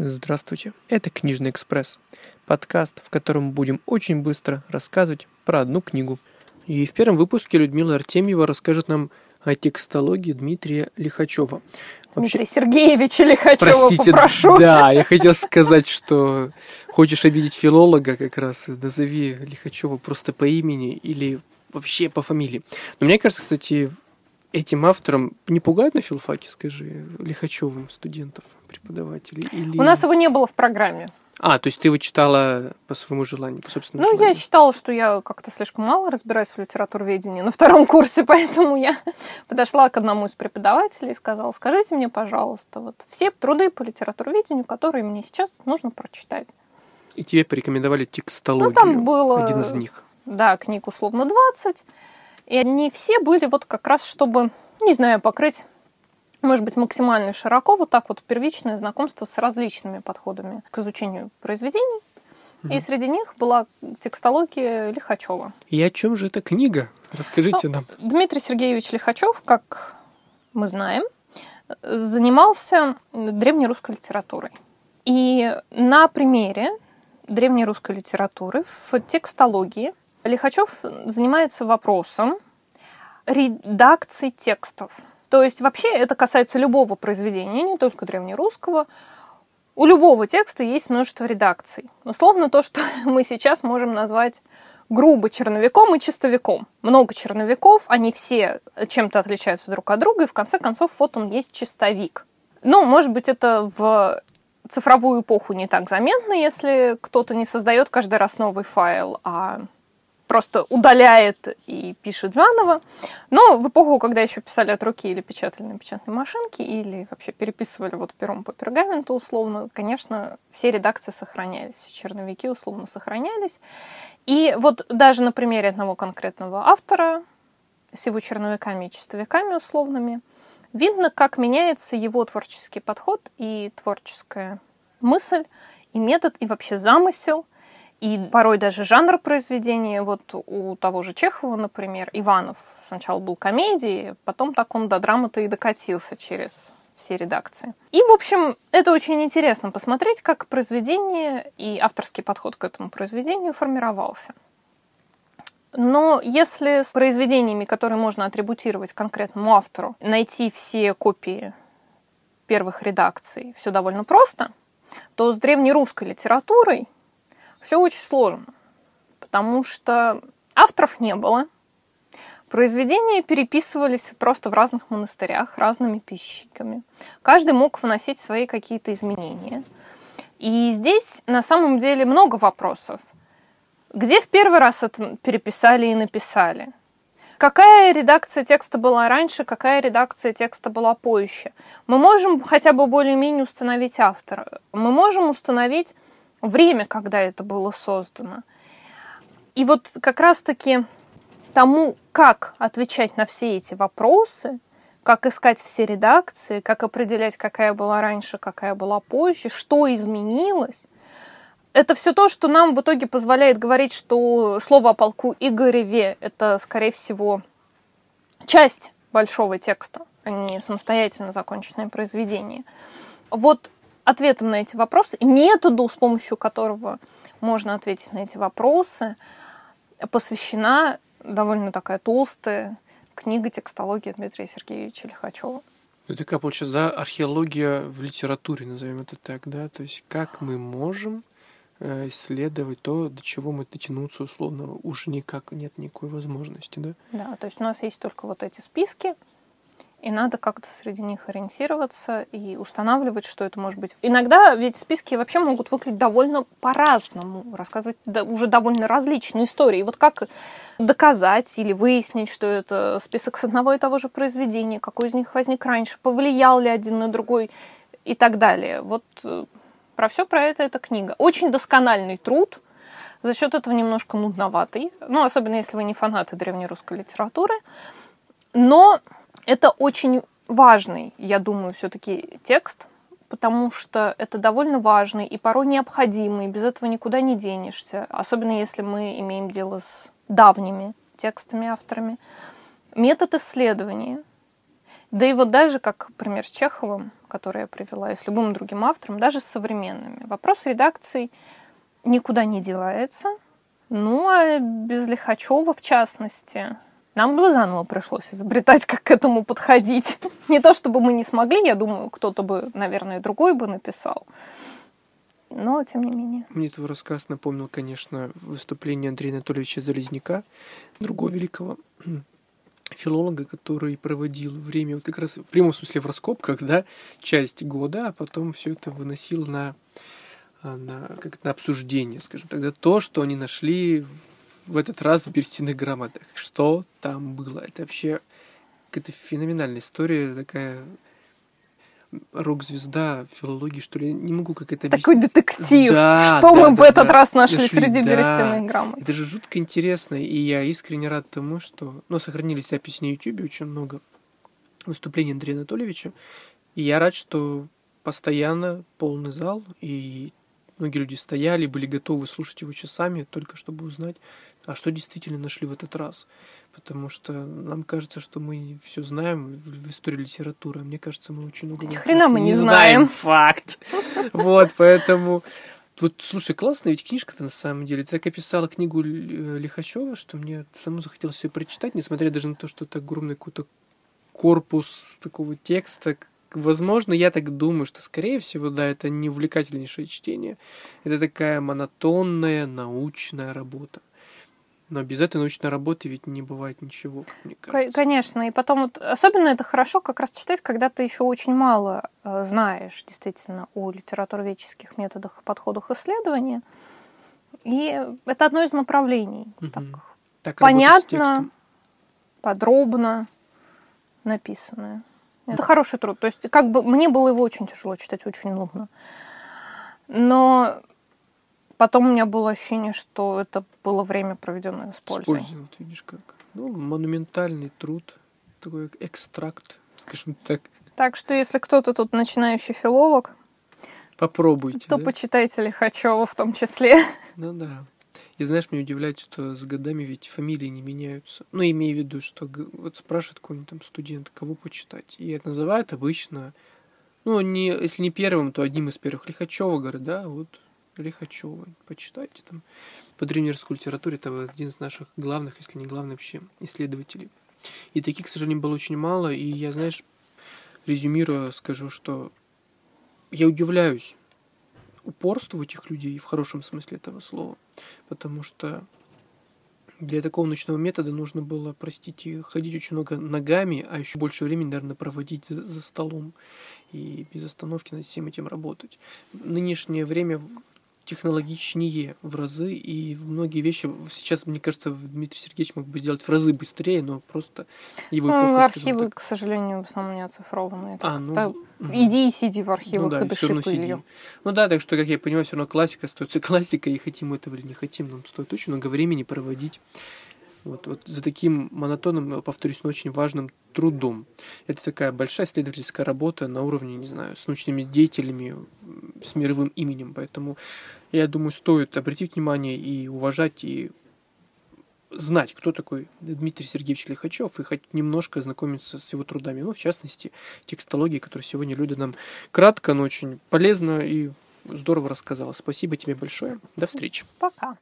Здравствуйте, это «Книжный экспресс», подкаст, в котором будем очень быстро рассказывать про одну книгу. И в первом выпуске Людмила Артемьева расскажет нам о текстологии Дмитрия Лихачева. Дмитрия Сергеевича Лихачева Простите, попрошу. да, я хотел сказать, что хочешь обидеть филолога как раз, назови Лихачева просто по имени или вообще по фамилии. Но мне кажется, кстати, этим автором не пугают на филфаке, скажи, Лихачевым студентов, преподавателей? Или... У нас его не было в программе. А, то есть ты его читала по своему желанию, по собственному Ну, желанию? я считала, что я как-то слишком мало разбираюсь в литературоведении на втором курсе, поэтому я подошла к одному из преподавателей и сказала, скажите мне, пожалуйста, вот все труды по литературоведению, которые мне сейчас нужно прочитать. И тебе порекомендовали текстологию. Ну, там было- Один из них. Да, книг условно 20, и они все были вот как раз, чтобы, не знаю, покрыть может быть, максимально широко, вот так вот первичное знакомство с различными подходами к изучению произведений. И среди них была текстология Лихачева. И о чем же эта книга? Расскажите Ну, нам. Дмитрий Сергеевич Лихачев, как мы знаем, занимался древнерусской литературой. И на примере древнерусской литературы в текстологии Лихачев занимается вопросом редакции текстов. То есть вообще это касается любого произведения, не только древнерусского. У любого текста есть множество редакций. Условно то, что мы сейчас можем назвать грубо черновиком и чистовиком. Много черновиков, они все чем-то отличаются друг от друга, и в конце концов вот он есть чистовик. Ну, может быть, это в цифровую эпоху не так заметно, если кто-то не создает каждый раз новый файл, а просто удаляет и пишет заново. Но в эпоху, когда еще писали от руки или печатали на печатной машинке, или вообще переписывали вот пером по пергаменту условно, конечно, все редакции сохранялись, все черновики условно сохранялись. И вот даже на примере одного конкретного автора с его черновиками и чистовиками условными, видно, как меняется его творческий подход и творческая мысль, и метод, и вообще замысел – и порой даже жанр произведения. Вот у того же Чехова, например, Иванов сначала был комедией, потом так он до драмы-то и докатился через все редакции. И, в общем, это очень интересно посмотреть, как произведение и авторский подход к этому произведению формировался. Но если с произведениями, которые можно атрибутировать конкретному автору, найти все копии первых редакций, все довольно просто, то с древнерусской литературой все очень сложно, потому что авторов не было. Произведения переписывались просто в разных монастырях разными пищиками. Каждый мог вносить свои какие-то изменения. И здесь на самом деле много вопросов. Где в первый раз это переписали и написали? Какая редакция текста была раньше, какая редакция текста была позже? Мы можем хотя бы более-менее установить автора. Мы можем установить время, когда это было создано. И вот как раз-таки тому, как отвечать на все эти вопросы, как искать все редакции, как определять, какая была раньше, какая была позже, что изменилось, это все то, что нам в итоге позволяет говорить, что слово о полку Игореве – это, скорее всего, часть большого текста, а не самостоятельно законченное произведение. Вот ответом на эти вопросы, методу, с помощью которого можно ответить на эти вопросы, посвящена довольно такая толстая книга текстологии Дмитрия Сергеевича Лихачева. Это как получается, да, археология в литературе, назовем это так, да? То есть как мы можем э, исследовать то, до чего мы дотянуться условно уже никак нет никакой возможности, да? Да, то есть у нас есть только вот эти списки, и надо как-то среди них ориентироваться и устанавливать, что это может быть. Иногда ведь списки вообще могут выглядеть довольно по-разному, рассказывать уже довольно различные истории. И вот как доказать или выяснить, что это список с одного и того же произведения, какой из них возник раньше, повлиял ли один на другой и так далее. Вот э, про все про это эта книга. Очень доскональный труд, за счет этого немножко нудноватый, ну, особенно если вы не фанаты древнерусской литературы. Но это очень важный, я думаю, все-таки текст, потому что это довольно важный и порой необходимый, без этого никуда не денешься, особенно если мы имеем дело с давними текстами, авторами. Метод исследования, Да и вот даже как пример с Чеховым, который я привела, и с любым другим автором, даже с современными. Вопрос редакции никуда не девается. Ну, а без Лихачева, в частности, нам бы заново пришлось изобретать, как к этому подходить. Не то чтобы мы не смогли, я думаю, кто-то бы, наверное, другой бы написал. Но, тем не менее. Мне твой рассказ напомнил, конечно, выступление Андрея Анатольевича Залезняка, другого великого филолога, который проводил время вот как раз в прямом смысле в раскопках, да, часть года, а потом все это выносил на, а, на, как на обсуждение, скажем тогда, то, что они нашли в этот раз в берестяных грамотах. Что там было? Это вообще какая-то феноменальная история, такая рок-звезда филологии, что ли, не могу как это Такой детектив. Да, что да, мы да, в этот да. раз нашли, нашли среди да. берестяных грамот. Это же жутко интересно, и я искренне рад тому, что... Ну, сохранились записи на YouTube, очень много выступлений Андрея Анатольевича, и я рад, что постоянно полный зал, и многие люди стояли, были готовы слушать его часами, только чтобы узнать, а что действительно нашли в этот раз. Потому что нам кажется, что мы все знаем в, истории литературы, а мне кажется, мы очень много... Ни хрена мы не знаем. знаем. Факт. Вот, поэтому... Вот, слушай, классная ведь книжка-то на самом деле. Ты так описала книгу э, Лихачева, что мне самому захотелось все прочитать, несмотря даже на то, что это огромный какой-то корпус такого текста. Возможно, я так думаю, что, скорее всего, да, это не увлекательнейшее чтение. Это такая монотонная научная работа. Но без этой научной работы ведь не бывает ничего, мне кажется. Конечно, и потом вот особенно это хорошо как раз читать, когда ты еще очень мало э, знаешь действительно о литературоведческих методах и подходах исследования. И это одно из направлений. Угу. Так, так понятно, подробно написанное. Это хороший труд. То есть, как бы мне было его очень тяжело читать, очень нудно. Но Потом у меня было ощущение, что это было время, проведенное с пользой. С вот видишь как. Ну, монументальный труд, такой экстракт, скажем так. Так что, если кто-то тут начинающий филолог, попробуйте. То да? почитайте Лихачева в том числе. Ну да. И знаешь, меня удивляет, что с годами ведь фамилии не меняются. Ну, имею в виду, что вот спрашивает какой-нибудь там студент, кого почитать. И это называют обычно, ну, не, если не первым, то одним из первых. Лихачева, говорят, да, вот Лихачева. Почитайте там. По древнерусской литературе это один из наших главных, если не главный вообще, исследователей. И таких, к сожалению, было очень мало. И я, знаешь, резюмируя, скажу, что я удивляюсь упорству этих людей в хорошем смысле этого слова. Потому что для такого научного метода нужно было, простите, ходить очень много ногами, а еще больше времени, наверное, проводить за, за столом и без остановки над всем этим работать. Нынешнее время технологичнее в разы, и многие вещи сейчас, мне кажется, Дмитрий Сергеевич мог бы сделать в разы быстрее, но просто его ну, эпоха, архивы, к сожалению, в основном не оцифрованы. А, ну, так, угу. Иди и сиди в архивах ну, да, и дыши пылью. Ну да, так что, как я понимаю, все равно классика остается классикой, и хотим этого или не хотим, нам стоит очень много времени проводить вот, вот за таким монотонным, повторюсь, но очень важным трудом. Это такая большая исследовательская работа на уровне, не знаю, с научными деятелями, с мировым именем. Поэтому, я думаю, стоит обратить внимание и уважать, и знать, кто такой Дмитрий Сергеевич Лихачев, и хоть немножко знакомиться с его трудами. Ну, в частности, текстологии, которую сегодня Люда нам кратко, но очень полезно и здорово рассказала. Спасибо тебе большое. До встречи. Пока.